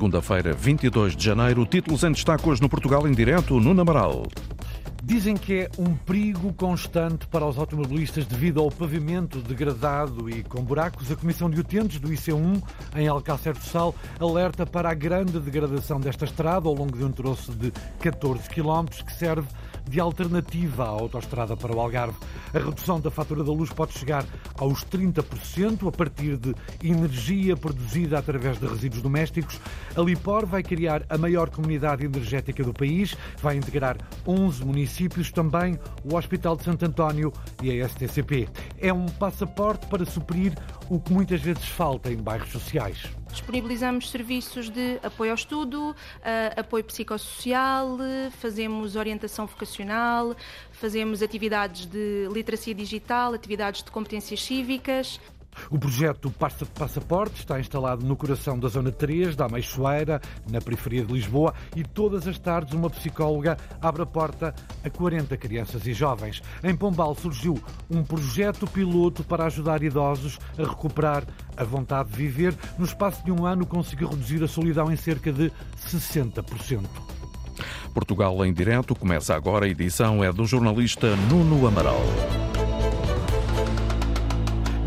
segunda-feira, 22 de janeiro. Títulos em destaque hoje no Portugal em direto, no Amaral. Dizem que é um perigo constante para os automobilistas devido ao pavimento degradado e com buracos. A Comissão de Utentes do IC1, em Alcácer do Sal, alerta para a grande degradação desta estrada ao longo de um troço de 14 km que serve de alternativa à autoestrada para o Algarve. A redução da fatura da luz pode chegar aos 30% a partir de energia produzida através de resíduos domésticos. A Lipor vai criar a maior comunidade energética do país, vai integrar 11 municípios, também o Hospital de Santo António e a STCP. É um passaporte para suprir o que muitas vezes falta em bairros sociais. Disponibilizamos serviços de apoio ao estudo, apoio psicossocial, fazemos orientação vocacional, fazemos atividades de literacia digital, atividades de competências cívicas. O projeto Passaporte está instalado no coração da Zona 3 da Ameixoeira, na periferia de Lisboa, e todas as tardes uma psicóloga abre a porta a 40 crianças e jovens. Em Pombal surgiu um projeto piloto para ajudar idosos a recuperar a vontade de viver. No espaço de um ano conseguiu reduzir a solidão em cerca de 60%. Portugal em direto começa agora. A edição é do jornalista Nuno Amaral.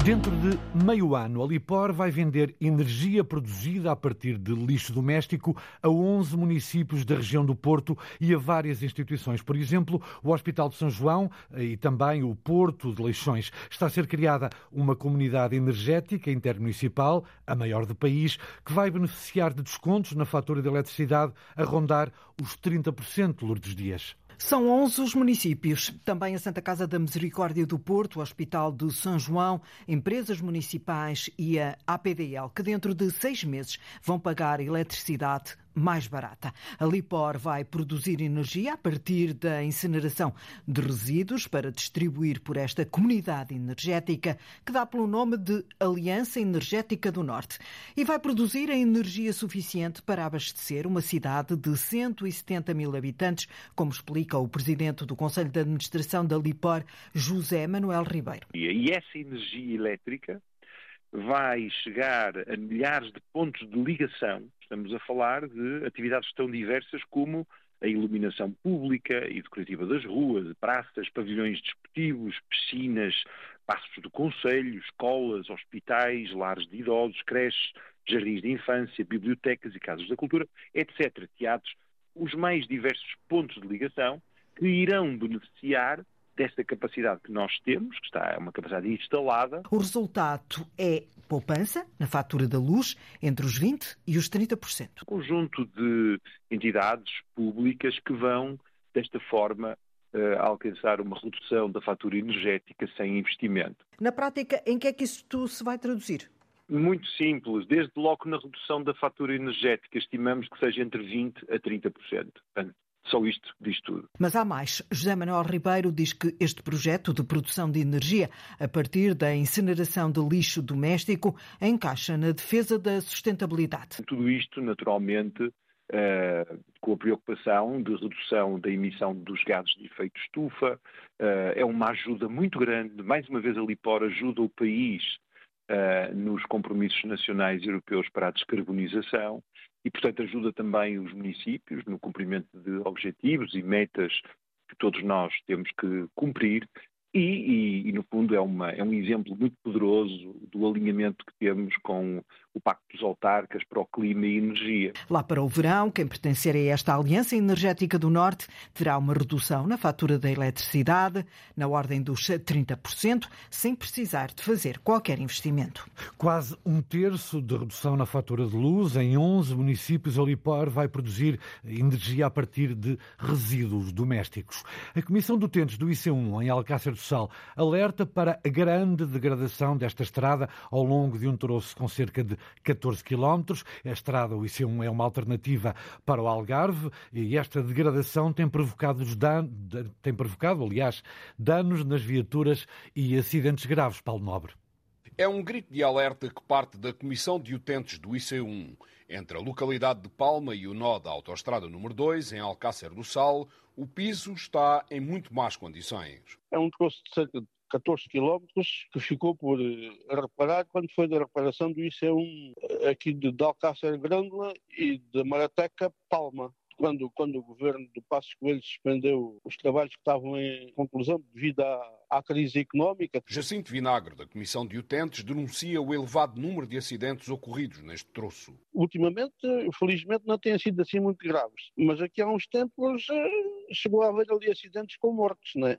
Dentro de meio ano, a Lipor vai vender energia produzida a partir de lixo doméstico a 11 municípios da região do Porto e a várias instituições. Por exemplo, o Hospital de São João e também o Porto de Leixões. Está a ser criada uma comunidade energética intermunicipal, a maior do país, que vai beneficiar de descontos na fatura de eletricidade a rondar os 30%, Lourdes Dias. São 11 os municípios, também a Santa Casa da Misericórdia do Porto, o Hospital de São João, empresas municipais e a APDL, que dentro de seis meses vão pagar eletricidade mais barata. A Lipor vai produzir energia a partir da incineração de resíduos para distribuir por esta comunidade energética que dá pelo nome de Aliança Energética do Norte e vai produzir a energia suficiente para abastecer uma cidade de 170 mil habitantes, como explica o presidente do Conselho de Administração da Lipor, José Manuel Ribeiro. E essa energia elétrica vai chegar a milhares de pontos de ligação Estamos a falar de atividades tão diversas como a iluminação pública e decorativa das ruas, praças, pavilhões desportivos, piscinas, passos do conselho, escolas, hospitais, lares de idosos, creches, jardins de infância, bibliotecas e casas da cultura, etc. Teatros, os mais diversos pontos de ligação que irão beneficiar desta capacidade que nós temos, que está é uma capacidade instalada. O resultado é poupança na fatura da luz entre os 20% e os 30%. Um conjunto de entidades públicas que vão, desta forma, uh, alcançar uma redução da fatura energética sem investimento. Na prática, em que é que isto se vai traduzir? Muito simples, desde logo na redução da fatura energética, estimamos que seja entre 20% a 30%. Portanto, só isto diz tudo. Mas há mais. José Manuel Ribeiro diz que este projeto de produção de energia a partir da incineração de lixo doméstico encaixa na defesa da sustentabilidade. Tudo isto, naturalmente, Uh, com a preocupação de redução da emissão dos gases de efeito estufa. Uh, é uma ajuda muito grande. Mais uma vez, a Lipor ajuda o país uh, nos compromissos nacionais e europeus para a descarbonização e, portanto, ajuda também os municípios no cumprimento de objetivos e metas que todos nós temos que cumprir e, e, e, no fundo, é, uma, é, um exemplo muito poderoso do alinhamento que temos com o Pacto dos Autarcas para o Clima e Energia. Lá para o verão, quem pertencer a esta Aliança Energética do Norte terá uma redução na fatura da eletricidade, na ordem dos 30%, sem precisar de fazer qualquer investimento. Quase um terço de redução na fatura de luz. Em 11 municípios, a Lipar vai produzir energia a partir de resíduos domésticos. A Comissão de Utentes do IC1, em Alcácer Sal, alerta para a grande degradação desta estrada ao longo de um troço com cerca de 14 quilómetros. A estrada, o IC1, é uma alternativa para o Algarve e esta degradação tem provocado, dan... tem provocado aliás, danos nas viaturas e acidentes graves, Paulo Nobre. É um grito de alerta que parte da Comissão de Utentes do IC1. Entre a localidade de Palma e o nó da Autostrada número 2, em Alcácer do Sal, o piso está em muito más condições. É um troço de cerca de 14 quilómetros, que ficou por reparar quando foi da reparação do IC1 aqui de, Alcácer Grândola e de Marateca Palma quando, quando o governo do Passos Coelho suspendeu os trabalhos que estavam em conclusão devido à, à crise económica. Jacinto Vinagre, da Comissão de Utentes, denuncia o elevado número de acidentes ocorridos neste troço. Ultimamente, felizmente, não têm sido assim muito graves, mas aqui há uns tempos eh, chegou a haver ali acidentes com mortes, né?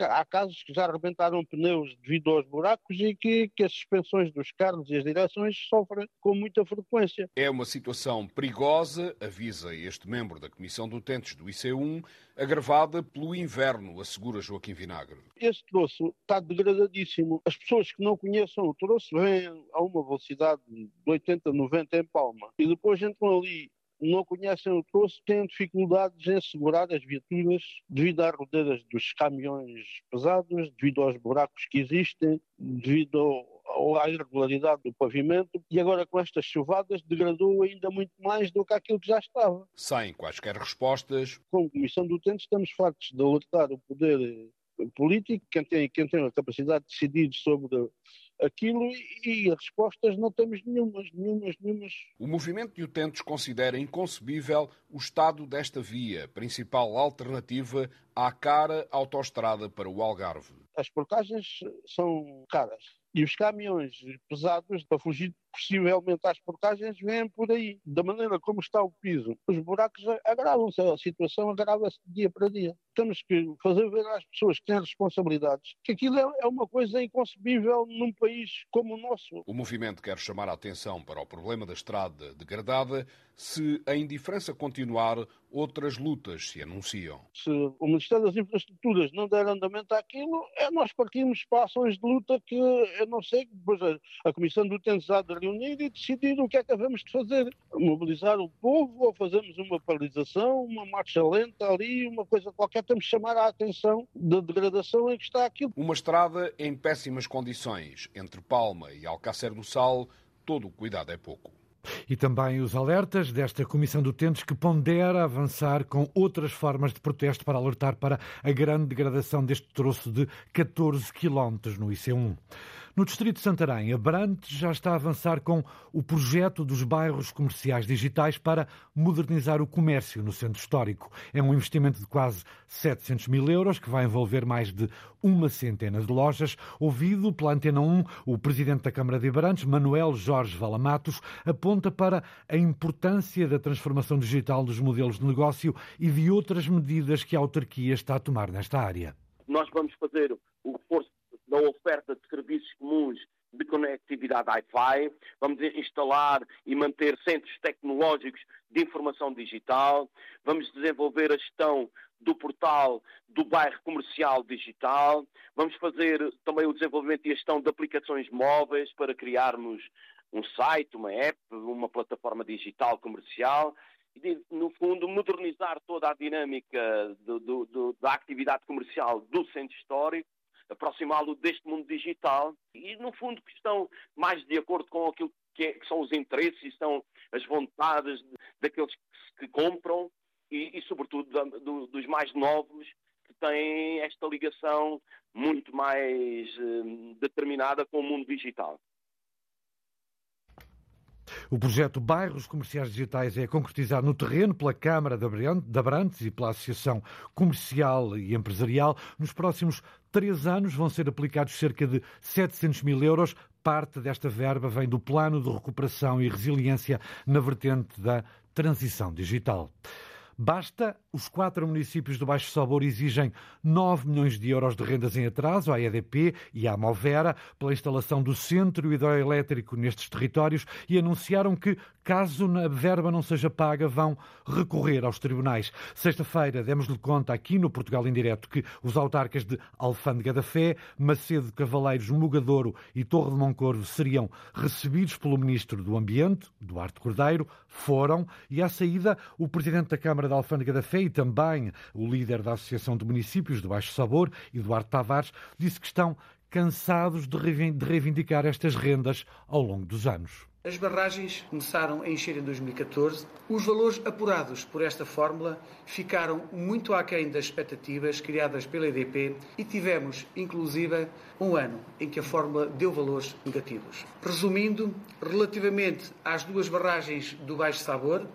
Há casos que já arrebentaram pneus devido aos buracos e que, que as suspensões dos carros e as direções sofrem com muita frequência. É uma situação perigosa, avisa este membro da Comissão de Utentes do IC1, agravada pelo inverno, assegura Joaquim Vinagre. Esse troço está degradadíssimo. As pessoas que não conheçam o troço vêm a uma velocidade de 80, 90 em palma e depois entram ali não conhecem o troço têm dificuldades em segurar as viaturas devido às rodeiras dos caminhões pesados, devido aos buracos que existem, devido ao, à irregularidade do pavimento e agora com estas chuvadas degradou ainda muito mais do que aquilo que já estava. Sem quaisquer respostas. Como Comissão do Utente estamos fartos de alertar o poder político, quem tem, quem tem a capacidade de decidir sobre aquilo e as respostas não temos nenhumas, nenhumas, nenhumas. O movimento de utentes considera inconcebível o estado desta via, principal alternativa à cara autoestrada para o Algarve. As portagens são caras e os caminhões pesados, para fugir possivelmente às portagens, vêm por aí. Da maneira como está o piso, os buracos agravam-se, a situação agrava-se dia para dia. Temos que fazer ver às pessoas que têm responsabilidades que aquilo é, é uma coisa inconcebível num país como o nosso. O movimento quer chamar a atenção para o problema da estrada degradada. Se a indiferença continuar, outras lutas se anunciam. Se o Ministério das Infraestruturas não der andamento àquilo, é nós partimos para ações de luta que eu não sei, depois a, a Comissão do Utentes há de reunir e decidir o que é que havemos de fazer. Mobilizar o povo ou fazermos uma paralisação, uma marcha lenta ali, uma coisa qualquer, temos de chamar a atenção da degradação em que está aquilo. Uma estrada em péssimas condições, entre Palma e Alcácer do Sal, todo o cuidado é pouco. E também os alertas desta Comissão de Utentes que pondera avançar com outras formas de protesto para alertar para a grande degradação deste troço de 14 quilómetros no IC1. No distrito de Santarém, Abrantes já está a avançar com o projeto dos bairros comerciais digitais para modernizar o comércio no centro histórico. É um investimento de quase 700 mil euros que vai envolver mais de uma centena de lojas. Ouvido pela Antena 1, o presidente da Câmara de Abrantes, Manuel Jorge Valamatos, aponta para a importância da transformação digital dos modelos de negócio e de outras medidas que a autarquia está a tomar nesta área. Nós vamos fazer o reforço da oferta de serviços comuns de conectividade Wi-Fi, vamos instalar e manter centros tecnológicos de informação digital, vamos desenvolver a gestão do portal do bairro comercial digital, vamos fazer também o desenvolvimento e a gestão de aplicações móveis para criarmos um site, uma app, uma plataforma digital comercial. E, no fundo, modernizar toda a dinâmica do, do, do, da atividade comercial do centro histórico aproximá-lo deste mundo digital e, no fundo, que estão mais de acordo com aquilo que, é, que são os interesses e são as vontades daqueles que, que compram e, e sobretudo, da, do, dos mais novos que têm esta ligação muito mais eh, determinada com o mundo digital. O projeto Bairros Comerciais Digitais é concretizado no terreno pela Câmara de Abrantes e pela Associação Comercial e Empresarial. Nos próximos três anos vão ser aplicados cerca de 700 mil euros. Parte desta verba vem do Plano de Recuperação e Resiliência na vertente da transição digital. Basta, os quatro municípios do Baixo Sabor exigem 9 milhões de euros de rendas em atraso à EDP e à Movera pela instalação do centro hidroelétrico nestes territórios e anunciaram que, caso a verba não seja paga, vão recorrer aos tribunais. Sexta-feira demos-lhe conta aqui no Portugal em Direto que os autarcas de Alfândega da Fé, Macedo Cavaleiros, Mugadouro e Torre de Moncorvo seriam recebidos pelo Ministro do Ambiente, Duarte Cordeiro, foram e à saída o Presidente da Câmara da Alfândega da Fé e também o líder da Associação de Municípios do Baixo Sabor, Eduardo Tavares, disse que estão cansados de reivindicar estas rendas ao longo dos anos. As barragens começaram a encher em 2014. Os valores apurados por esta fórmula ficaram muito aquém das expectativas criadas pela EDP e tivemos, inclusive, um ano em que a fórmula deu valores negativos. Resumindo, relativamente às duas barragens do Baixo Sabor,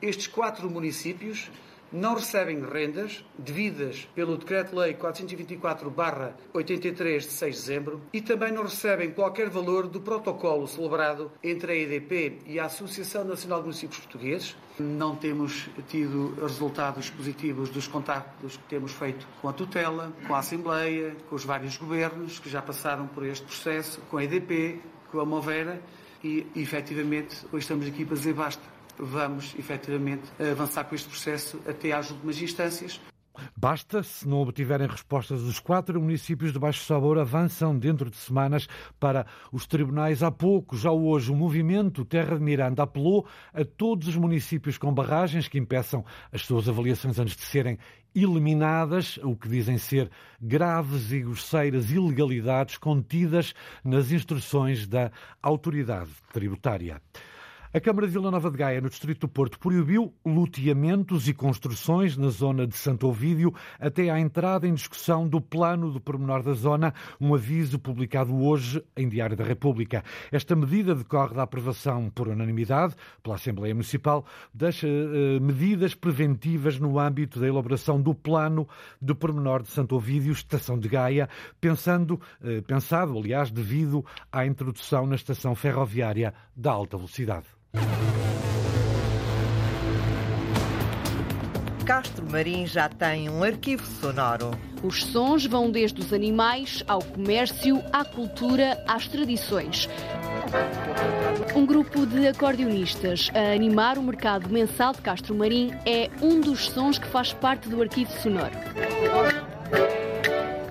estes quatro municípios não recebem rendas devidas pelo Decreto-Lei 424-83 de 6 de dezembro e também não recebem qualquer valor do protocolo celebrado entre a EDP e a Associação Nacional de Municípios Portugueses. Não temos tido resultados positivos dos contactos que temos feito com a tutela, com a Assembleia, com os vários governos que já passaram por este processo, com a EDP, com a Movera e, efetivamente, hoje estamos aqui para dizer basta vamos efetivamente avançar com este processo até às últimas instâncias. Basta, se não obtiverem respostas, os quatro municípios de Baixo Sabor avançam dentro de semanas para os tribunais. Há pouco, já hoje, o movimento Terra de Miranda apelou a todos os municípios com barragens que impeçam as suas avaliações antes de serem eliminadas, o que dizem ser graves e grosseiras ilegalidades contidas nas instruções da autoridade tributária. A Câmara de Vila Nova de Gaia, no Distrito do Porto, proibiu loteamentos e construções na zona de Santo Ovídio até à entrada em discussão do plano do pormenor da zona, um aviso publicado hoje em Diário da República. Esta medida decorre da aprovação por unanimidade pela Assembleia Municipal das uh, medidas preventivas no âmbito da elaboração do plano do pormenor de Santo Ovídio, Estação de Gaia, pensando, uh, pensado, aliás, devido à introdução na estação ferroviária da alta velocidade. Castro Marim já tem um arquivo sonoro. Os sons vão desde os animais ao comércio, à cultura, às tradições. Um grupo de acordeonistas a animar o mercado mensal de Castro Marim é um dos sons que faz parte do arquivo sonoro.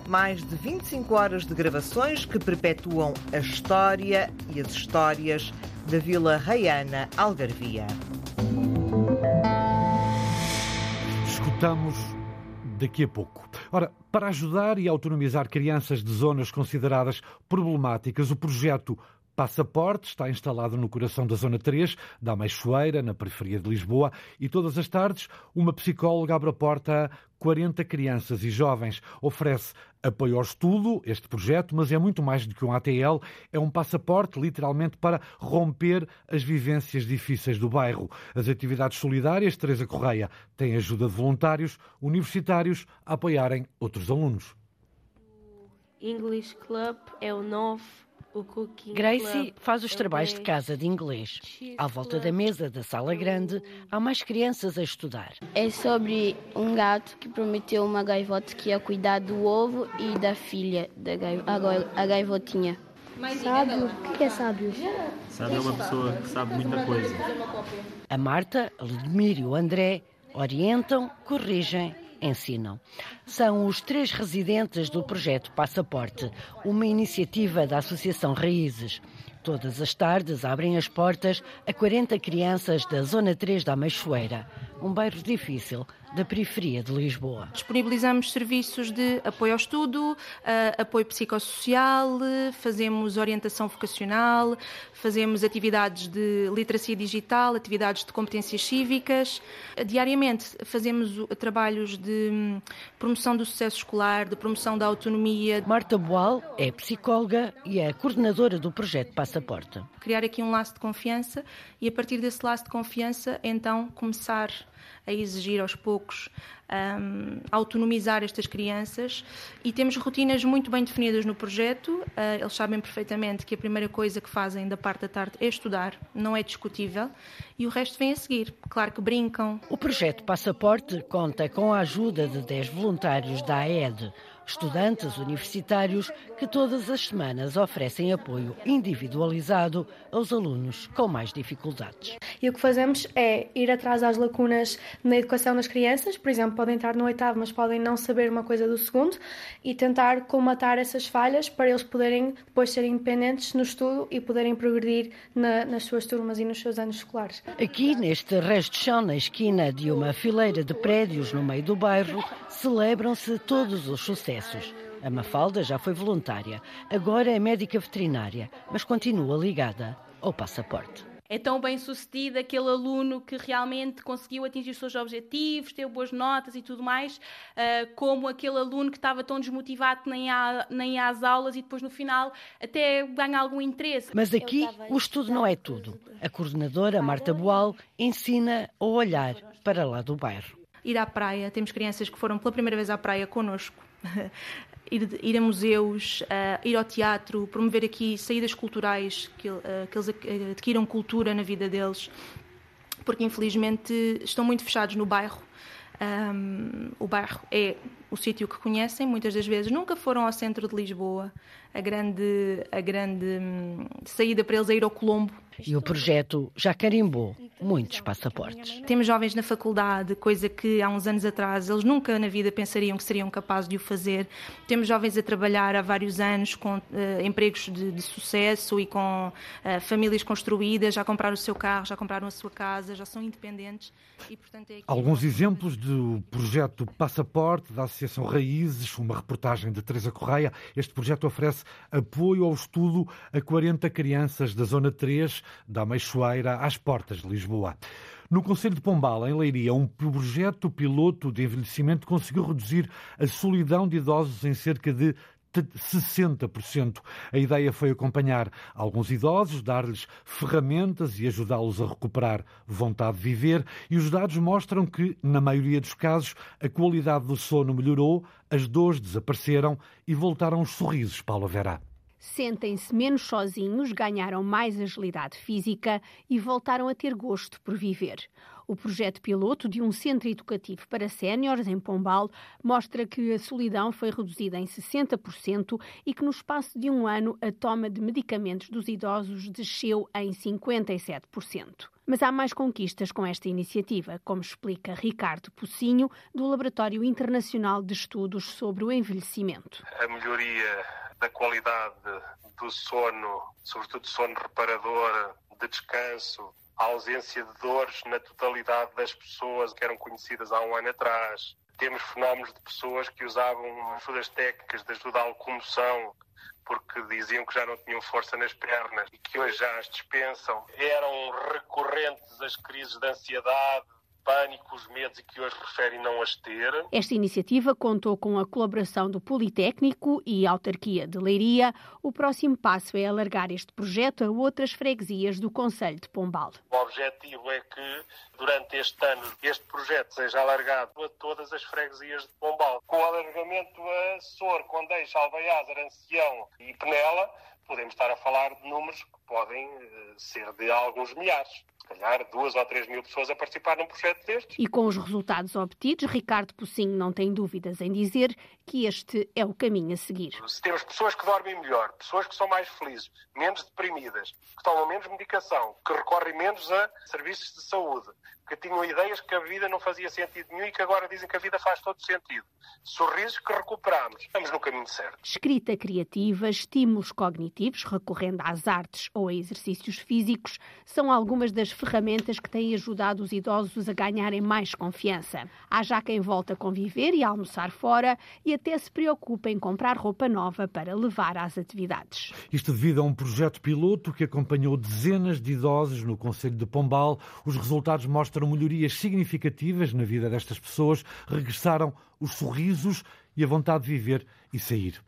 Mais de 25 horas de gravações que perpetuam a história e as histórias da Vila Raiana Algarvia. Escutamos daqui a pouco. Ora, para ajudar e autonomizar crianças de zonas consideradas problemáticas, o projeto Passaporte está instalado no coração da Zona 3, da Ameixoeira, na periferia de Lisboa, e todas as tardes uma psicóloga abre a porta a 40 crianças e jovens. Oferece apoio ao estudo, este projeto, mas é muito mais do que um ATL, é um passaporte, literalmente, para romper as vivências difíceis do bairro. As atividades solidárias, Teresa Correia, têm ajuda de voluntários universitários a apoiarem outros alunos. English Club é o novo Gracie faz os trabalhos de casa de inglês. À volta da mesa da sala grande, há mais crianças a estudar. É sobre um gato que prometeu uma gaivota que ia cuidar do ovo e da filha, da a gaivotinha. Sábio? O que é sábio? Sábio é uma pessoa que sabe muita coisa. A Marta, a Ludmir e o André orientam, corrigem ensinam. São os três residentes do projeto Passaporte, uma iniciativa da Associação Raízes. Todas as tardes abrem as portas a 40 crianças da Zona 3 da Meixoeira, um bairro difícil da periferia de Lisboa. Disponibilizamos serviços de apoio ao estudo, apoio psicossocial, fazemos orientação vocacional, fazemos atividades de literacia digital, atividades de competências cívicas. Diariamente fazemos trabalhos de hum, promoção do sucesso escolar, de promoção da autonomia. Marta Boal é psicóloga e é coordenadora do projeto Passaporte. Criar aqui um laço de confiança e a partir desse laço de confiança, então começar a exigir aos poucos um, autonomizar estas crianças e temos rotinas muito bem definidas no projeto. Uh, eles sabem perfeitamente que a primeira coisa que fazem da parte da tarde é estudar, não é discutível, e o resto vem a seguir. Claro que brincam. O projeto Passaporte conta com a ajuda de 10 voluntários da AED estudantes universitários que todas as semanas oferecem apoio individualizado aos alunos com mais dificuldades. E o que fazemos é ir atrás às lacunas na educação das crianças, por exemplo, podem estar no oitavo, mas podem não saber uma coisa do segundo, e tentar colmatar essas falhas para eles poderem depois ser independentes no estudo e poderem progredir na, nas suas turmas e nos seus anos escolares. Aqui, neste resto de chão, na esquina de uma fileira de prédios no meio do bairro, celebram-se todos os sucessos. A Mafalda já foi voluntária, agora é médica veterinária, mas continua ligada ou passaporte é tão bem sucedido aquele aluno que realmente conseguiu atingir os seus objetivos, teve boas notas e tudo mais, uh, como aquele aluno que estava tão desmotivado nem, há, nem às aulas e depois no final até ganha algum interesse. Mas aqui o estudo não é tudo. A coordenadora Marta Boal ensina a olhar para lá do bairro. Ir à praia, temos crianças que foram pela primeira vez à praia connosco. ir, ir a museus, uh, ir ao teatro, promover aqui saídas culturais, que, uh, que eles adquiram cultura na vida deles, porque infelizmente estão muito fechados no bairro. Um, o bairro é o sítio que conhecem, muitas das vezes nunca foram ao centro de Lisboa. A grande, a grande hum, saída para eles é ir ao Colombo, e o projeto já carimbou muitos passaportes. Temos jovens na faculdade, coisa que há uns anos atrás eles nunca na vida pensariam que seriam capazes de o fazer. Temos jovens a trabalhar há vários anos com uh, empregos de, de, sucesso e com uh, famílias construídas, já compraram o seu carro, já compraram a sua casa, já são independentes. E, portanto, é Alguns exemplos do projeto Passaporte da Associação Raízes, uma reportagem de Teresa Correia. Este projeto oferece apoio ao estudo a 40 crianças da Zona 3 da Meixoeira às portas de Lisboa. No Conselho de Pombal, em Leiria, um projeto piloto de envelhecimento conseguiu reduzir a solidão de idosos em cerca de 60%. A ideia foi acompanhar alguns idosos, dar-lhes ferramentas e ajudá-los a recuperar vontade de viver, e os dados mostram que, na maioria dos casos, a qualidade do sono melhorou, as dores desapareceram e voltaram os sorrisos, Paula Vera sentem-se menos sozinhos, ganharam mais agilidade física e voltaram a ter gosto por viver. O projeto piloto de um centro educativo para séniores em Pombal mostra que a solidão foi reduzida em 60% e que no espaço de um ano a toma de medicamentos dos idosos desceu em 57%. Mas há mais conquistas com esta iniciativa, como explica Ricardo Pocinho, do Laboratório Internacional de Estudos sobre o Envelhecimento. A melhoria da qualidade do sono, sobretudo sono reparador, de descanso, a ausência de dores na totalidade das pessoas que eram conhecidas há um ano atrás. Temos fenómenos de pessoas que usavam ajudas técnicas de ajuda à locomoção porque diziam que já não tinham força nas pernas e que hoje já as dispensam. Eram recorrentes as crises de ansiedade, pânico, os medos e que hoje referem não as ter. Esta iniciativa contou com a colaboração do Politécnico e Autarquia de Leiria. O próximo passo é alargar este projeto a outras freguesias do Conselho de Pombal. O objetivo é que, durante este ano, este projeto seja alargado a todas as freguesias de Pombal. Com o alargamento a Sor, Condeixa, Albaiás, Arancião e Penela, podemos estar a falar de números que podem eh, ser de alguns milhares calhar duas ou três mil pessoas a participar num projeto destes. E com os resultados obtidos, Ricardo Pocinho não tem dúvidas em dizer que este é o caminho a seguir. Se temos pessoas que dormem melhor, pessoas que são mais felizes, menos deprimidas, que tomam menos medicação, que recorrem menos a serviços de saúde, que tinham ideias que a vida não fazia sentido nenhum e que agora dizem que a vida faz todo sentido. Sorrisos que recuperamos. Estamos no caminho certo. Escrita criativa, estímulos cognitivos, recorrendo às artes ou a exercícios físicos, são algumas das ferramentas que têm ajudado os idosos a ganharem mais confiança. Há já quem volta a conviver e a almoçar fora e até se preocupa em comprar roupa nova para levar às atividades. Isto devido a um projeto piloto que acompanhou dezenas de idosos no Conselho de Pombal. Os resultados mostram mostram melhorias significativas na vida destas pessoas, regressaram os sorrisos e a vontade de viver e sair.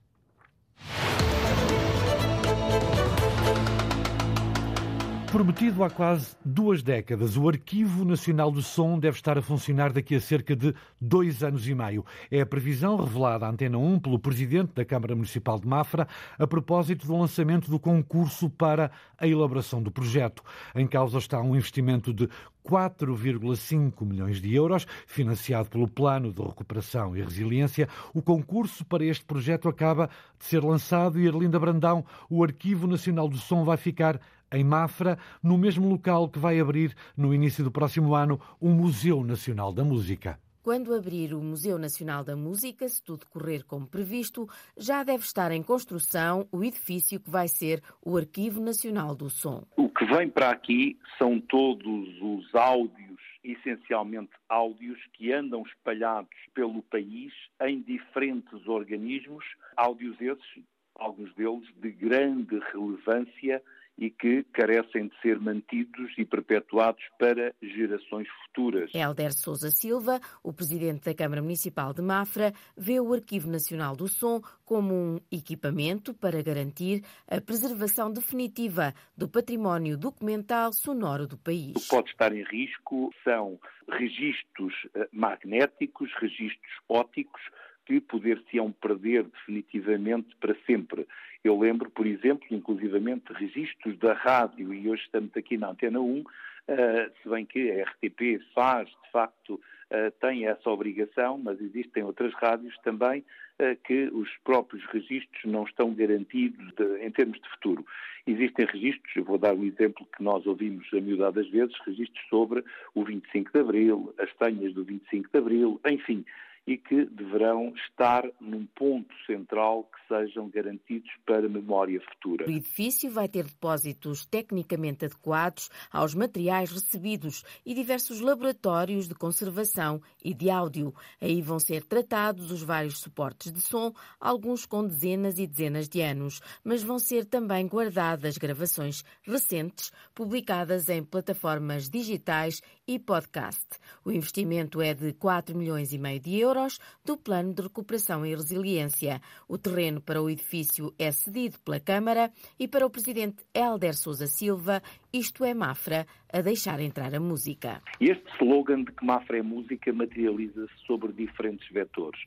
Prometido há quase duas décadas, o Arquivo Nacional do Som deve estar a funcionar daqui a cerca de dois anos e meio. É a previsão revelada à Antena 1 pelo Presidente da Câmara Municipal de Mafra a propósito do lançamento do concurso para a elaboração do projeto. Em causa está um investimento de 4,5 milhões de euros, financiado pelo Plano de Recuperação e Resiliência. O concurso para este projeto acaba de ser lançado e Arlinda Brandão, o Arquivo Nacional do Som, vai ficar em Mafra, no mesmo local que vai abrir, no início do próximo ano, o Museu Nacional da Música. Quando abrir o Museu Nacional da Música, se tudo correr como previsto, já deve estar em construção o edifício que vai ser o Arquivo Nacional do Som. O que vem para aqui são todos os áudios, essencialmente áudios, que andam espalhados pelo país em diferentes organismos, áudios esses, alguns deles de grande relevância e que carecem de ser mantidos e perpetuados para gerações futuras. Helder Sousa Silva, o presidente da Câmara Municipal de Mafra, vê o Arquivo Nacional do Som como um equipamento para garantir a preservação definitiva do património documental sonoro do país. Pode estar em risco são registros eh, magnéticos, registros óticos, que poder-se-ão perder definitivamente para sempre. Eu lembro, por exemplo, inclusivamente, registros da rádio, e hoje estamos aqui na Antena 1, uh, eh, se bem que a RTP faz, de facto, uh, tem essa obrigação, mas existem outras rádios também uh, que os próprios registros não estão garantidos de, em termos de futuro. Existem registros, eu vou dar um exemplo que nós ouvimos a miúdadas vezes, registros sobre o 25 de Abril, as senhas do 25 de Abril, enfim, e que deverão estar num ponto central que sejam garantidos para memória futura. O edifício vai ter depósitos tecnicamente adequados aos materiais recebidos e diversos laboratórios de conservação e de áudio. Aí vão ser tratados os vários suportes de som, alguns com dezenas e dezenas de anos, mas vão ser também guardadas gravações recentes publicadas em plataformas digitais e podcast. O investimento é de 4 milhões e meio de euros do Plano de Recuperação e Resiliência. O terreno para o edifício é cedido pela Câmara e para o presidente Helder Sousa Silva, isto é Mafra, a deixar entrar a música. Este slogan de que Mafra é música materializa-se sobre diferentes vetores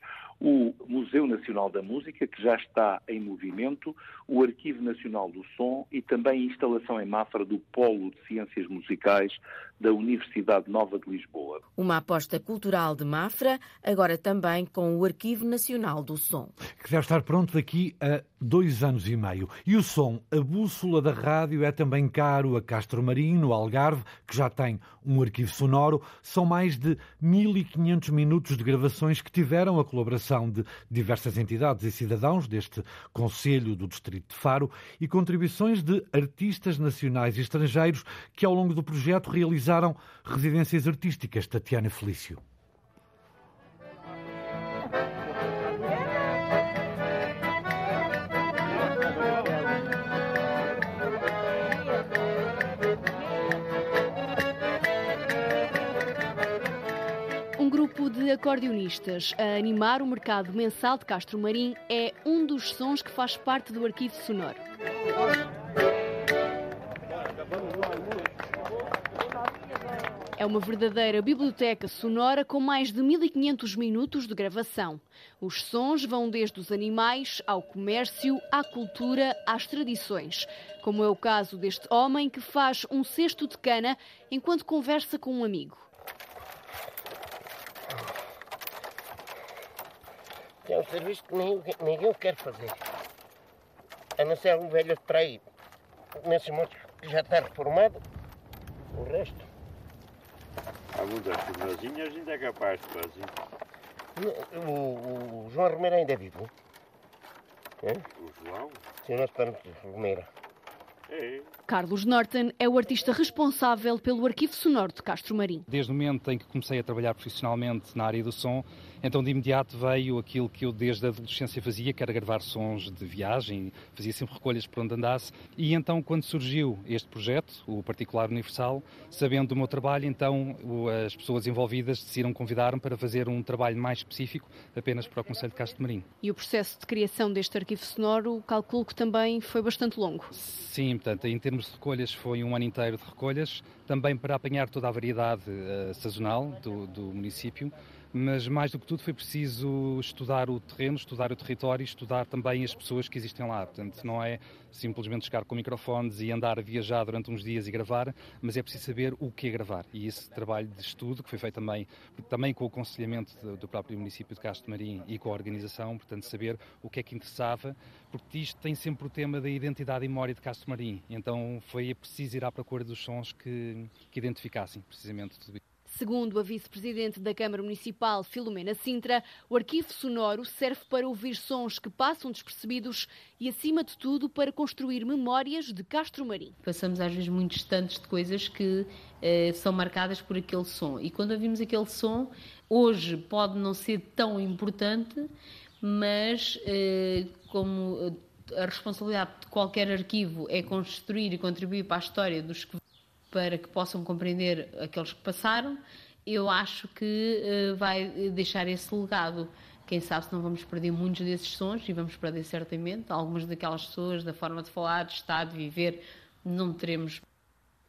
o Museu Nacional da Música, que já está em movimento, o Arquivo Nacional do Som e também a instalação em Mafra do Polo de Ciências Musicais da Universidade Nova de Lisboa. Uma aposta cultural de Mafra, agora também com o Arquivo Nacional do Som. Que deve estar pronto daqui a dois anos e meio. E o som, a bússola da rádio, é também caro a Castro Marinho, no Algarve, que já tem um arquivo sonoro. São mais de 1.500 minutos de gravações que tiveram a colaboração de diversas entidades e cidadãos deste Conselho do Distrito de Faro e contribuições de artistas nacionais e estrangeiros que, ao longo do projeto, realizaram residências artísticas. Tatiana Felício. De acordeonistas a animar o mercado mensal de Castro Marim é um dos sons que faz parte do arquivo sonoro. É uma verdadeira biblioteca sonora com mais de 1500 minutos de gravação. Os sons vão desde os animais ao comércio, à cultura, às tradições. Como é o caso deste homem que faz um cesto de cana enquanto conversa com um amigo. É um serviço que ninguém, ninguém quer fazer. A não ser um velho traído. Nesses montes que já está reformado, o resto. Há muitas tornazinhas ainda é capaz de fazer. O, o, João Romero ainda é vivo. O João? Sim, nós estamos de Romero. É. Carlos Norton é o artista responsável pelo arquivo sonoro de Castro Marim. Desde o momento em que comecei a trabalhar profissionalmente na área do som, então, de imediato veio aquilo que eu desde a adolescência fazia, que era gravar sons de viagem, fazia sempre recolhas por onde andasse. E então, quando surgiu este projeto, o Particular Universal, sabendo do meu trabalho, então as pessoas envolvidas decidiram convidar-me para fazer um trabalho mais específico apenas para o Conselho de Castro Marim. E o processo de criação deste arquivo sonoro, calculo que também foi bastante longo. Sim, portanto, em termos de recolhas, foi um ano inteiro de recolhas, também para apanhar toda a variedade uh, sazonal do, do município mas mais do que tudo foi preciso estudar o terreno, estudar o território e estudar também as pessoas que existem lá. Portanto, não é simplesmente chegar com microfones e andar a viajar durante uns dias e gravar, mas é preciso saber o que é gravar. E esse trabalho de estudo, que foi feito também, também com o aconselhamento do próprio município de Castro Marim e com a organização, portanto, saber o que é que interessava, porque isto tem sempre o tema da identidade e memória de Castro Marim. Então foi preciso ir à procura dos sons que, que identificassem precisamente tudo isso. Segundo a vice-presidente da Câmara Municipal, Filomena Sintra, o arquivo sonoro serve para ouvir sons que passam despercebidos e, acima de tudo, para construir memórias de Castro Marim. Passamos às vezes muitos instantes de coisas que eh, são marcadas por aquele som. E quando ouvimos aquele som, hoje pode não ser tão importante, mas eh, como a responsabilidade de qualquer arquivo é construir e contribuir para a história dos que para que possam compreender aqueles que passaram, eu acho que uh, vai deixar esse legado. Quem sabe se não vamos perder muitos desses sons, e vamos perder certamente. Algumas daquelas pessoas, da forma de falar, de estar, de viver, não teremos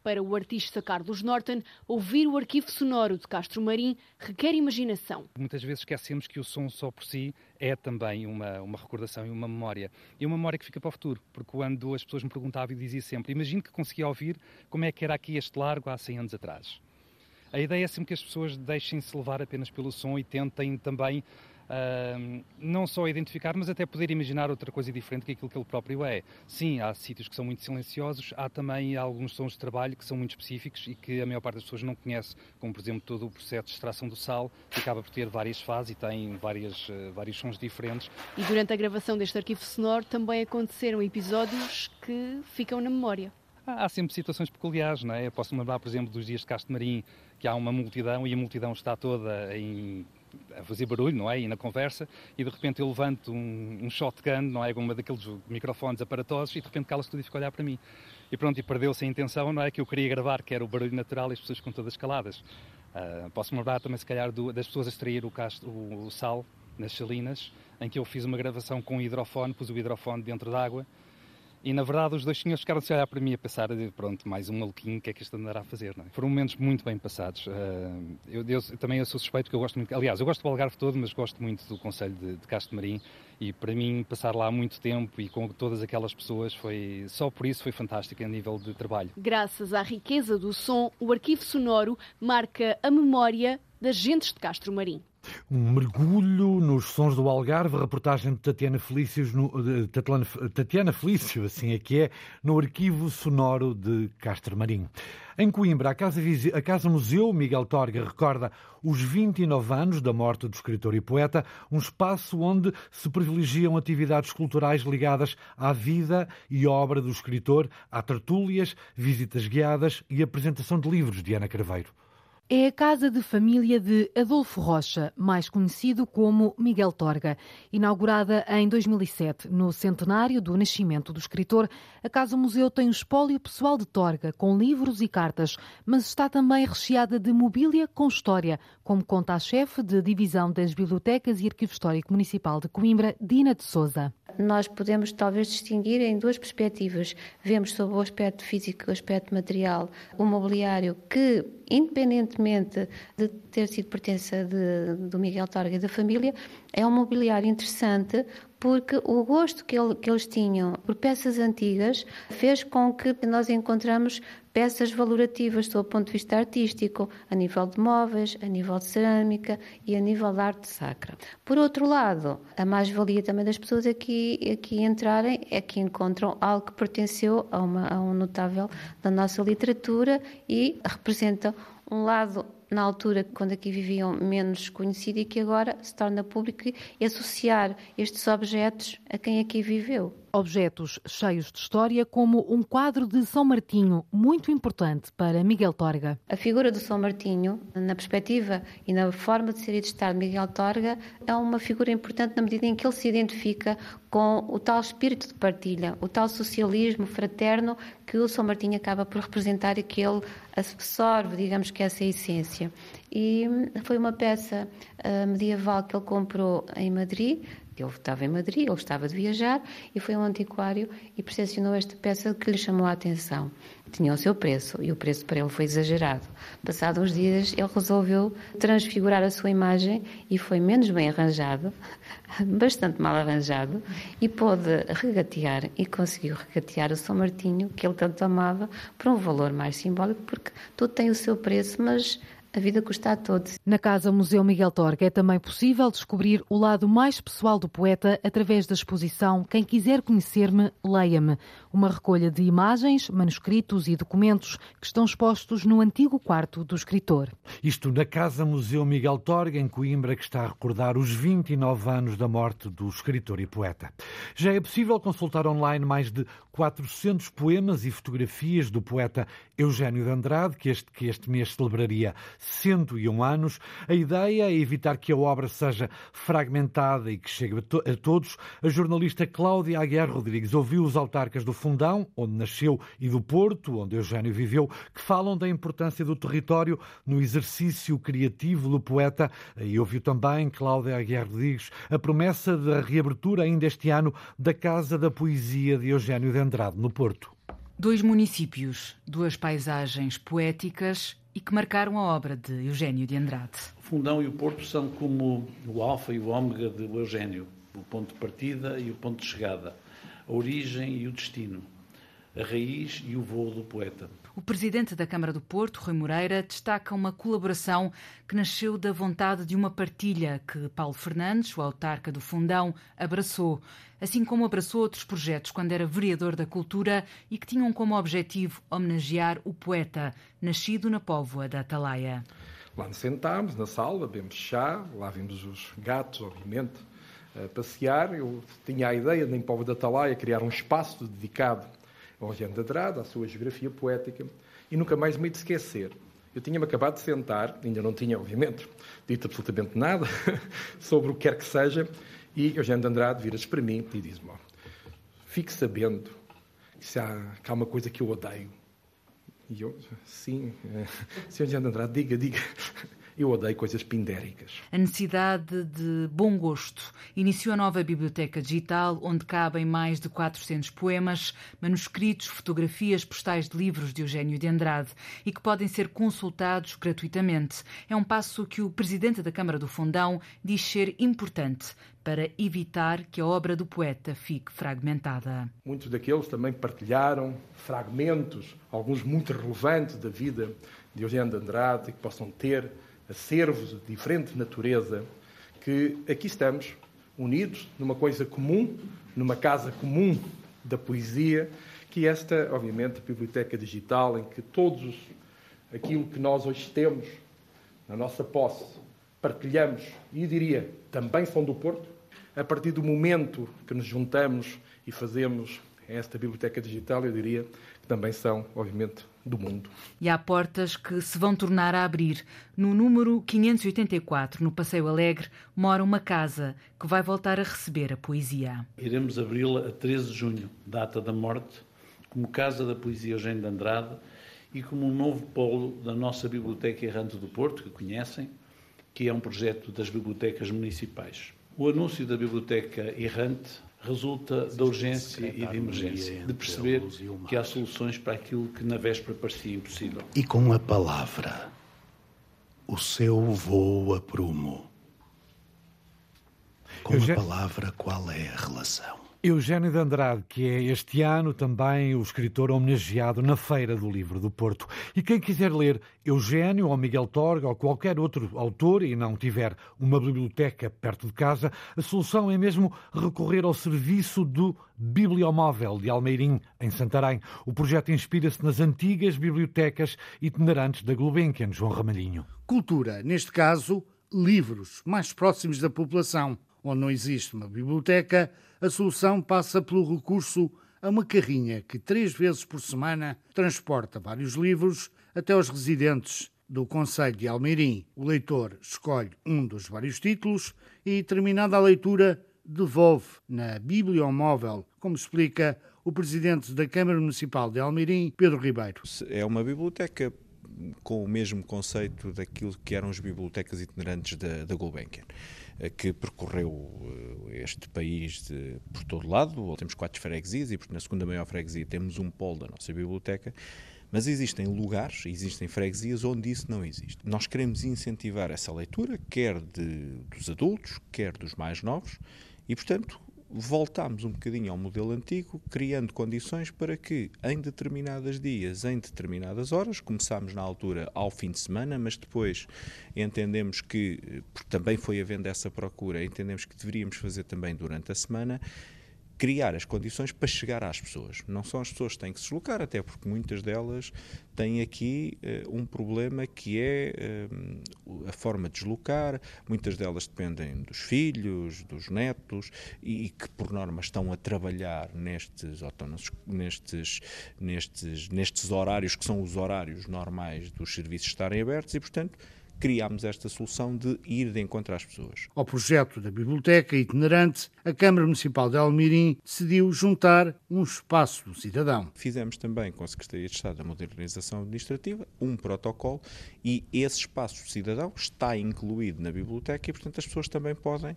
para o artista Carlos Norton, ouvir o arquivo sonoro de Castro Marim requer imaginação. Muitas vezes esquecemos que o som só por si é também uma, uma recordação e uma memória. E uma memória que fica para o futuro, porque quando as pessoas me perguntavam e dizia sempre, imagino que conseguia ouvir como é que era aqui este largo há 100 anos atrás. A ideia é sempre que as pessoas deixem-se levar apenas pelo som e tentem também Uh, não só identificar, mas até poder imaginar outra coisa diferente que aquilo que ele próprio é. Sim, há sítios que são muito silenciosos, há também alguns sons de trabalho que são muito específicos e que a maior parte das pessoas não conhece, como por exemplo todo o processo de extração do sal, que acaba por ter várias fases e tem várias, uh, vários sons diferentes. E durante a gravação deste arquivo sonoro também aconteceram episódios que ficam na memória. Há sempre situações peculiares, não é? Eu posso me lembrar, por exemplo, dos dias de Castro Marim, que há uma multidão e a multidão está toda em a fazer barulho, não é? E na conversa, e de repente eu levanto um, um shotgun, não é? Uma daqueles microfones aparatosos, e de repente cala-se tudo e fica a olhar para mim. E pronto, e perdeu-se a intenção, não é? Que eu queria gravar, que era o barulho natural e as pessoas com todas caladas. Uh, Posso-me lembrar também, se calhar, do, das pessoas a extrair o, casto, o, o, sal nas salinas, em que eu fiz uma gravação com o hidrofone, pus o hidrofone dentro d'água e na verdade os dois senhores ficaram-se a olhar para mim a pensar, pronto, mais um maluquinho, o que é que isto andará a fazer? Não é? Foram momentos muito bem passados. Uh, eu, eu, também eu sou suspeito porque eu gosto muito, aliás, eu gosto do Algarve todo, mas gosto muito do Conselho de, de Castro Marim e para mim passar lá muito tempo e com todas aquelas pessoas foi, só por isso foi fantástico a nível de trabalho. Graças à riqueza do som, o arquivo sonoro marca a memória das gentes de Castro Marim. Um mergulho nos sons do Algarve, reportagem de Tatiana Felício, no, Tatiana, Felício, assim é que é, no arquivo sonoro de Castro Marim. Em Coimbra, a Casa, a Casa Museu Miguel Torga recorda os 29 anos da morte do escritor e poeta, um espaço onde se privilegiam atividades culturais ligadas à vida e obra do escritor, há tertúlias, visitas guiadas e apresentação de livros de Ana Carveiro. É a casa de família de Adolfo Rocha, mais conhecido como Miguel Torga. Inaugurada em 2007, no centenário do nascimento do escritor, a Casa Museu tem o espólio pessoal de Torga, com livros e cartas, mas está também recheada de mobília com história, como conta a chefe de divisão das Bibliotecas e Arquivo Histórico Municipal de Coimbra, Dina de Souza. Nós podemos talvez distinguir em duas perspectivas. Vemos sobre o aspecto físico e o aspecto material o mobiliário que, independentemente de ter sido pertença de, do Miguel Torga e da família, é um mobiliário interessante porque o gosto que, ele, que, eles tinham por peças antigas fez com que nós encontramos peças valorativas do ponto de vista artístico, a nível de móveis, a nível de cerâmica e a nível de arte sacra. Por outro lado, a mais-valia também das pessoas aqui, aqui entrarem é que encontram algo que pertenceu a, uma, a um notável da nossa literatura e representa um lado na altura, quando aqui viviam, menos conhecido e que agora se torna público e associar estes objetos a quem aqui viveu. Objetos cheios de história, como um quadro de São Martinho, muito importante para Miguel Torga. A figura do São Martinho, na perspectiva e na forma de ser e de estar de Miguel Torga, é uma figura importante na medida em que ele se identifica com o tal espírito de partilha, o tal socialismo fraterno que o São Martinho acaba por representar e que ele absorve, digamos que essa essência. E foi uma peça uh, medieval que ele comprou em Madrid, ele estava em Madrid, ele estava de viajar e foi um antiquário e percepcionou esta peça que lhe chamou a atenção. Tinha o seu preço e o preço para ele foi exagerado. Passados uns dias, ele resolveu transfigurar a sua imagem e foi menos bem arranjado, bastante mal arranjado, e pôde regatear e conseguiu regatear o São Martinho, que ele tanto amava, por um valor mais simbólico, porque tudo tem o seu preço, mas a vida custa a todos. Na Casa Museu Miguel Torga é também possível descobrir o lado mais pessoal do poeta através da exposição Quem quiser conhecer-me, leia-me. Uma recolha de imagens, manuscritos e documentos que estão expostos no antigo quarto do escritor. Isto na Casa Museu Miguel Torga, em Coimbra, que está a recordar os 29 anos da morte do escritor e poeta. Já é possível consultar online mais de 400 poemas e fotografias do poeta Eugênio de Andrade, que este, que este mês celebraria 101 anos. A ideia é evitar que a obra seja fragmentada e que chegue a, to a todos. A jornalista Cláudia Aguiar Rodrigues ouviu os autarcas do Fundão, onde nasceu, e do Porto, onde Eugênio viveu, que falam da importância do território no exercício criativo do poeta. E ouviu também Cláudia Aguiar Rodrigues a promessa da reabertura ainda este ano da Casa da Poesia de Eugênio de Andrade, no Porto. Dois municípios, duas paisagens poéticas e que marcaram a obra de Eugênio de Andrade. O Fundão e o Porto são como o alfa e o ômega de Eugênio, o ponto de partida e o ponto de chegada, a origem e o destino, a raiz e o voo do poeta. O presidente da Câmara do Porto, Rui Moreira, destaca uma colaboração que nasceu da vontade de uma partilha que Paulo Fernandes, o autarca do Fundão, abraçou, assim como abraçou outros projetos quando era vereador da Cultura e que tinham como objetivo homenagear o poeta, nascido na póvoa da Atalaia. Lá nos sentámos, na sala, bebemos chá, lá vimos os gatos, obviamente, passear. Eu tinha a ideia, na Póvoa da Atalaia, criar um espaço dedicado ao Eugênio de Andrade, à sua geografia poética, e nunca mais me de esquecer. Eu tinha-me acabado de sentar, ainda não tinha, obviamente, dito absolutamente nada sobre o que quer que seja, e Eugênio de Andrade vira-se para mim e diz-me: Fique sabendo que, se há, que há uma coisa que eu odeio. E eu, sim, eh, Sr. Eugênio de Andrade, diga, diga. Eu odeio coisas pindéricas. A necessidade de bom gosto iniciou a nova biblioteca digital, onde cabem mais de 400 poemas, manuscritos, fotografias, postais de livros de Eugênio de Andrade e que podem ser consultados gratuitamente. É um passo que o presidente da Câmara do Fundão diz ser importante para evitar que a obra do poeta fique fragmentada. Muitos daqueles também partilharam fragmentos, alguns muito relevantes da vida de Eugênio de Andrade, que possam ter acervos de diferente natureza, que aqui estamos, unidos numa coisa comum, numa casa comum da poesia, que é esta, obviamente, biblioteca digital, em que todos aquilo que nós hoje temos na nossa posse, partilhamos, e diria, também são do Porto, a partir do momento que nos juntamos e fazemos esta biblioteca digital, eu diria que também são, obviamente, do mundo. E há portas que se vão tornar a abrir. No número 584, no Passeio Alegre, mora uma casa que vai voltar a receber a poesia. Iremos abri-la a 13 de junho, data da morte, como Casa da Poesia Eugênio de Andrade e como um novo polo da nossa Biblioteca Errante do Porto, que conhecem, que é um projeto das bibliotecas municipais. O anúncio da Biblioteca Errante resulta da urgência e da emergência, de perceber que há soluções para aquilo que na véspera parecia impossível. E com a palavra, o seu voo a prumo. Com a palavra, qual é a relação? Eugênio de Andrade, que é este ano também o escritor homenageado na Feira do Livro do Porto. E quem quiser ler Eugênio ou Miguel Torga ou qualquer outro autor e não tiver uma biblioteca perto de casa, a solução é mesmo recorrer ao serviço do Bibliomóvel de Almeirim, em Santarém. O projeto inspira-se nas antigas bibliotecas itinerantes da Gulbenkian, João Ramalhinho. Cultura, neste caso, livros mais próximos da população. Onde não existe uma biblioteca, a solução passa pelo recurso a uma carrinha que, três vezes por semana, transporta vários livros até aos residentes do Conselho de Almeirim. O leitor escolhe um dos vários títulos e, terminada a leitura, devolve na bibliomóvel, como explica o presidente da Câmara Municipal de Almeirim, Pedro Ribeiro. É uma biblioteca com o mesmo conceito daquilo que eram as bibliotecas itinerantes da, da Gulbenkian. Eh, que percorreu eh, este país de, por todo lado. Temos quatro freguesias e, na segunda maior freguesia, temos um polo da nossa biblioteca. Mas existem lugares, existem freguesias onde isso não existe. Nós queremos incentivar essa leitura, quer de, dos adultos, quer dos mais novos, e, portanto, voltámos um bocadinho ao modelo antigo, criando condições para que, em determinados dias, em determinadas horas, começámos na altura ao fim de semana, mas depois entendemos que, porque também foi havendo essa procura, entendemos que deveríamos fazer também durante a semana, criar as condições para chegar às pessoas. Não são as pessoas que têm que se deslocar, até porque muitas delas têm aqui uh, um problema que é uh, a forma de deslocar, muitas delas dependem dos filhos, dos netos e, e que por norma estão a trabalhar nestes, nestes, nestes, nestes horários que são os horários normais dos serviços estarem abertos e, portanto, criámos esta solução de ir de encontro às pessoas. Ao projeto da Biblioteca Itinerante, a Câmara Municipal de Almirim decidiu juntar um espaço do cidadão. Fizemos também com a Secretaria de Estado da Modernização Administrativa um protocolo e esse espaço do cidadão está incluído na biblioteca e, portanto, as pessoas também podem uh,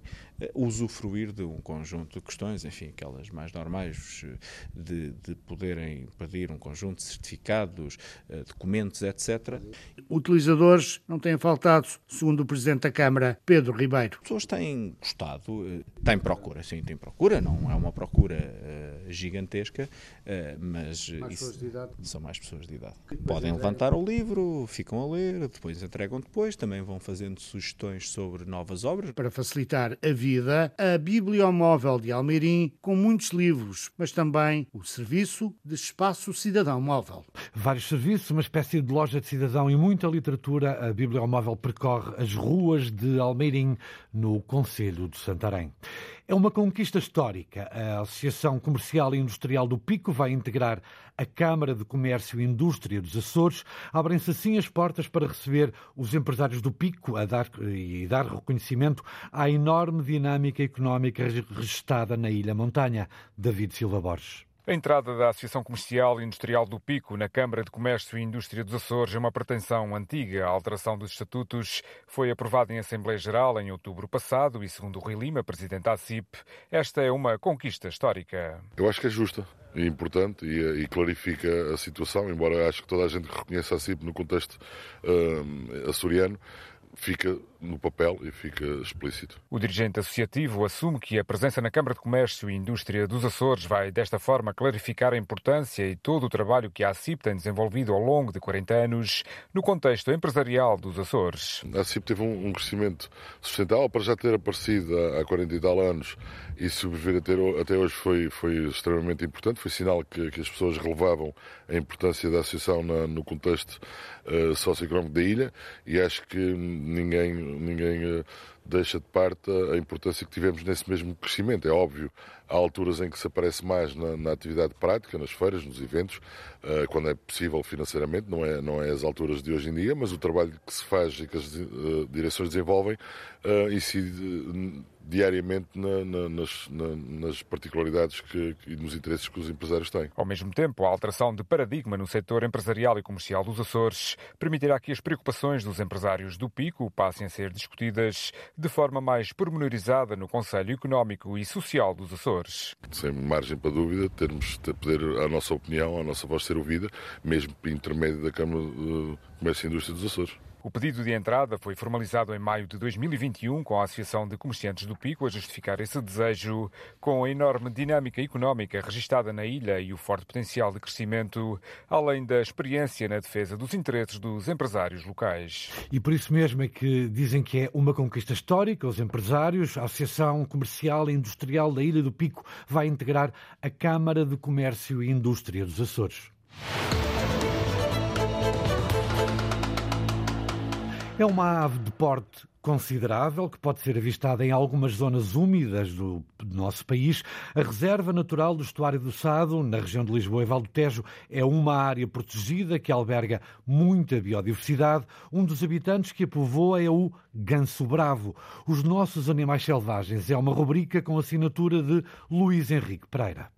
usufruir de um conjunto de questões, enfim, aquelas mais normais, uh, de, de, poderem pedir um conjunto de certificados, uh, documentos, etc. Utilizadores não têm faltado, segundo o Presidente da Câmara, Pedro Ribeiro. As pessoas têm gostado, eh, têm procura, sim, têm procura, não é uma procura uh, gigantesca, uh, mas mais isso, são mais pessoas de idade. Podem levantar o livro, ficam a ler, depois entregam depois, também vão fazendo sugestões sobre novas obras. Para facilitar a vida, a Bibliomóvel de Almeirim, com muitos livros, mas também o serviço de espaço cidadão móvel. Vários serviços, uma espécie de loja de cidadão e muita literatura, a Bibliomóvel automóvel percorre as ruas de Almeirim, no Conselho de Santarém. É uma conquista histórica. A Associação Comercial e Industrial do Pico vai integrar a Câmara de Comércio e Indústria dos Açores. Abrem-se assim as portas para receber os empresários do Pico a dar, e dar reconhecimento à enorme dinâmica económica registada na Ilha Montanha. David Silva Borges. A entrada da Associação Comercial e Industrial do Pico na Câmara de Comércio e Indústria dos Açores é uma pretensão antiga. A alteração dos estatutos foi aprovada em Assembleia Geral em outubro passado e, segundo Rui Lima, presidente da ACIP, esta é uma conquista histórica. Eu acho que é justa e importante e, e, clarifica a situação, embora acho que toda a gente reconheça a CIP no contexto uh, açoriano, fica no papel e fica explícito. O dirigente associativo assume que a presença na Câmara de Comércio e Indústria dos Açores vai, desta forma, clarificar a importância e todo o trabalho que a ACIP tem desenvolvido ao longo de 40 anos no contexto empresarial dos Açores. A ACIP teve um, crescimento sustentável para já ter aparecido há, há 40 e tal anos e sobreviver até, até hoje foi, foi extremamente importante. Foi sinal que, que as pessoas relevavam a importância da associação na, no contexto uh, socioeconómico da ilha e acho que ninguém ninguém eh, deixa de parte a importância que tivemos nesse mesmo crescimento. É óbvio, há alturas em que se aparece mais na, na atividade prática, nas feiras, nos eventos, uh, quando é possível financeiramente, não é, não é as alturas de hoje em dia, mas o trabalho que se faz e que as uh, direções desenvolvem uh, incide diariamente na, na, nas, na, nas, particularidades que, e nos interesses que os empresários têm. Ao mesmo tempo, a alteração de paradigma no setor empresarial e comercial dos Açores permitirá que as preocupações dos empresários do Pico passem a ser discutidas de forma mais pormenorizada no Conselho Económico e Social dos Açores. Sem margem para dúvida, termos de poder a nossa opinião, a nossa voz ser ouvida, mesmo por intermédio da Câmara de Comércio e Indústria dos Açores. O pedido de entrada foi formalizado em maio de 2021 com a Associação de Comerciantes do Pico a justificar esse desejo com a enorme dinâmica económica registada na ilha e o forte potencial de crescimento, além da experiência na defesa dos interesses dos empresários locais. E por isso mesmo é que dizem que é uma conquista histórica. Os empresários, a Associação Comercial e Industrial da Ilha do Pico vai integrar a Câmara de Comércio e Indústria dos Açores. É uma ave de porte considerável que pode ser avistada em algumas zonas úmidas do, nosso país. A Reserva Natural do Estuário do Sado, na região de Lisboa e Val do Tejo, é uma área protegida que alberga muita biodiversidade. Um dos habitantes que a povoa é o ganso bravo. Os nossos animais selvagens é uma rubrica com assinatura de Luís Henrique Pereira.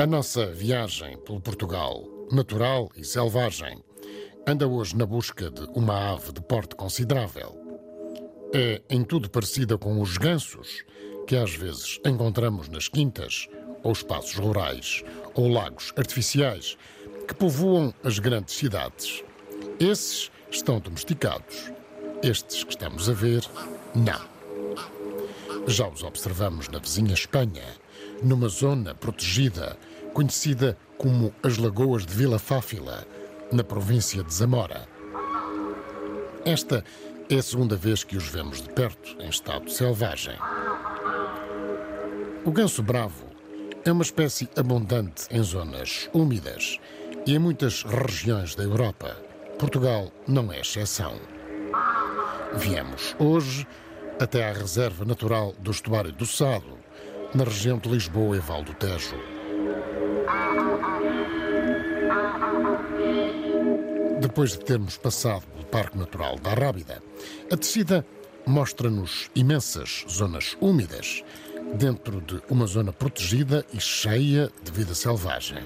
A nossa viagem pelo Portugal, natural e selvagem, anda hoje na busca de uma ave de porte considerável. É em tudo parecida com os gansos que às vezes encontramos nas quintas ou espaços rurais ou lagos artificiais que povoam as grandes cidades. Esses estão domesticados. Estes que estamos a ver, não. Já os observamos na vizinha Espanha, numa zona protegida conhecida como as Lagoas de Vila Fáfila, na província de Zamora. Esta é a segunda vez que os vemos de perto, em estado selvagem. O ganso bravo é uma espécie abundante em zonas úmidas e em muitas regiões da Europa. Portugal não é exceção. Viemos hoje até à Reserva Natural do Estuário do Sado, na região de Lisboa e Val do Tejo. Depois de termos passado pelo Parque Natural da Rábida, a descida mostra-nos imensas zonas úmidas dentro de uma zona protegida e cheia de vida selvagem.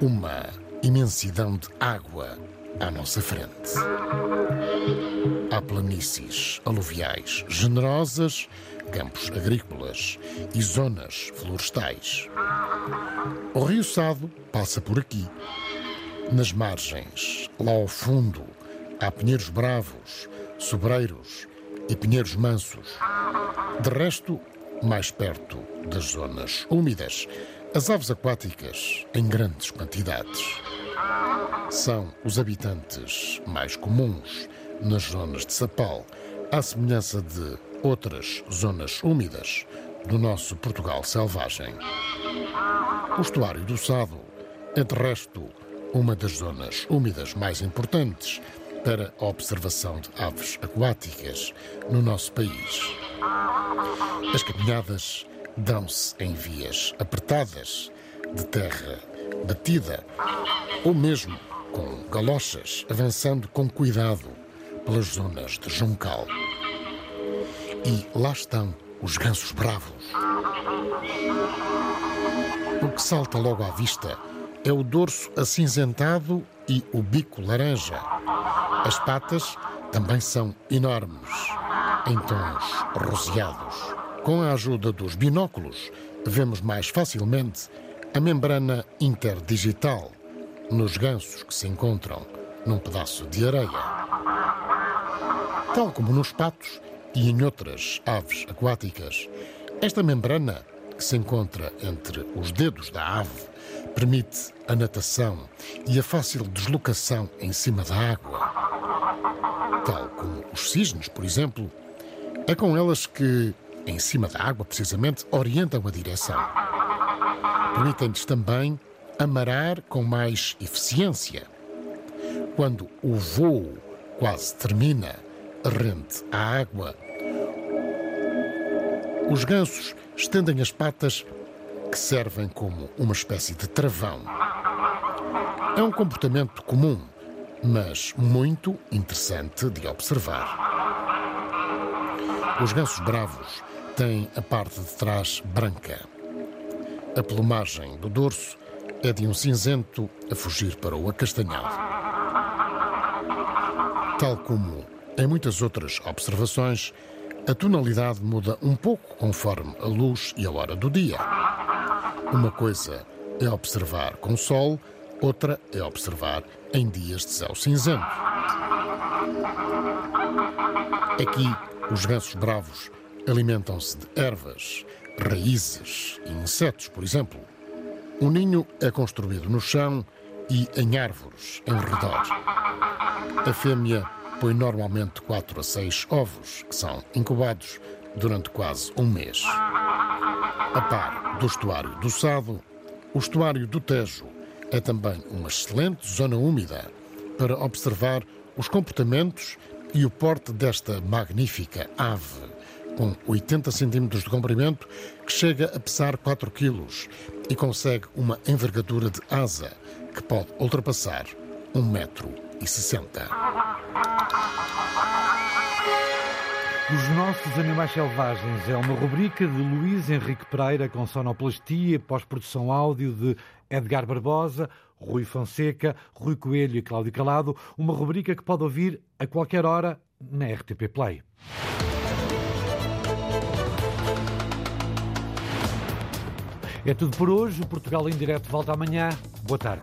Uma imensidão de água à nossa frente. Há planícies aluviais generosas, campos agrícolas e zonas florestais. O Rio Sado passa por aqui. Nas margens, lá ao fundo, há pinheiros bravos, sobreiros e pinheiros mansos. De resto, mais perto das zonas úmidas, as aves aquáticas em grandes quantidades. São os habitantes mais comuns nas zonas de sapal, à semelhança de outras zonas úmidas do nosso Portugal selvagem. O estuário do Sado é, de resto, uma das zonas úmidas mais importantes para a observação de aves aquáticas no nosso país. As caminhadas dão-se em vias apertadas, de terra batida, ou mesmo com galochas, avançando com cuidado pelas zonas de juncal. E lá estão os gansos bravos. O que salta logo à vista é o dorso acinzentado e o bico laranja. As patas também são enormes, em tons roseados. Com a ajuda dos binóculos, vemos mais facilmente a membrana interdigital nos gansos que se encontram num pedaço de areia. Tal como nos patos e em outras aves aquáticas, esta membrana, que se encontra entre os dedos da ave, permite a natação e a fácil deslocação em cima da água. Tal como os cisnes, por exemplo, é com elas que, em cima da água, precisamente, orientam a direção. Permitem-lhes também amarar com mais eficiência. Quando o voo quase termina, rente à água, os gansos estendem as patas que servem como uma espécie de travão. É um comportamento comum, mas muito interessante de observar. Os gansos bravos têm a parte de trás branca. A plumagem do dorso é de um cinzento a fugir para o acastanhado. Tal como em muitas outras observações, a tonalidade muda um pouco conforme a luz e a hora do dia. Uma coisa é observar com sol, outra é observar em dias de céu cinzento. Aqui, os gansos bravos alimentam-se de ervas, raízes e insetos, por exemplo. O ninho é construído no chão e em árvores em redor. A fêmea põe normalmente 4 a 6 ovos, que são incubados durante quase um mês. A par do estuário do Sado, o estuário do Tejo é também uma excelente zona úmida para observar os comportamentos e o porte desta magnífica ave, com 80 centímetros de comprimento, que chega a pesar 4 quilos e consegue uma envergadura de asa que pode ultrapassar 1,60 metro 60. Os Nossos Animais Selvagens é uma rubrica de Luís Henrique Pereira com sonoplastia, pós-produção áudio de Edgar Barbosa, Rui Fonseca, Rui Coelho e Cláudio Calado, uma rubrica que pode ouvir a qualquer hora na RTP Play. É tudo por hoje. O Portugal em Direto volta amanhã. Boa tarde.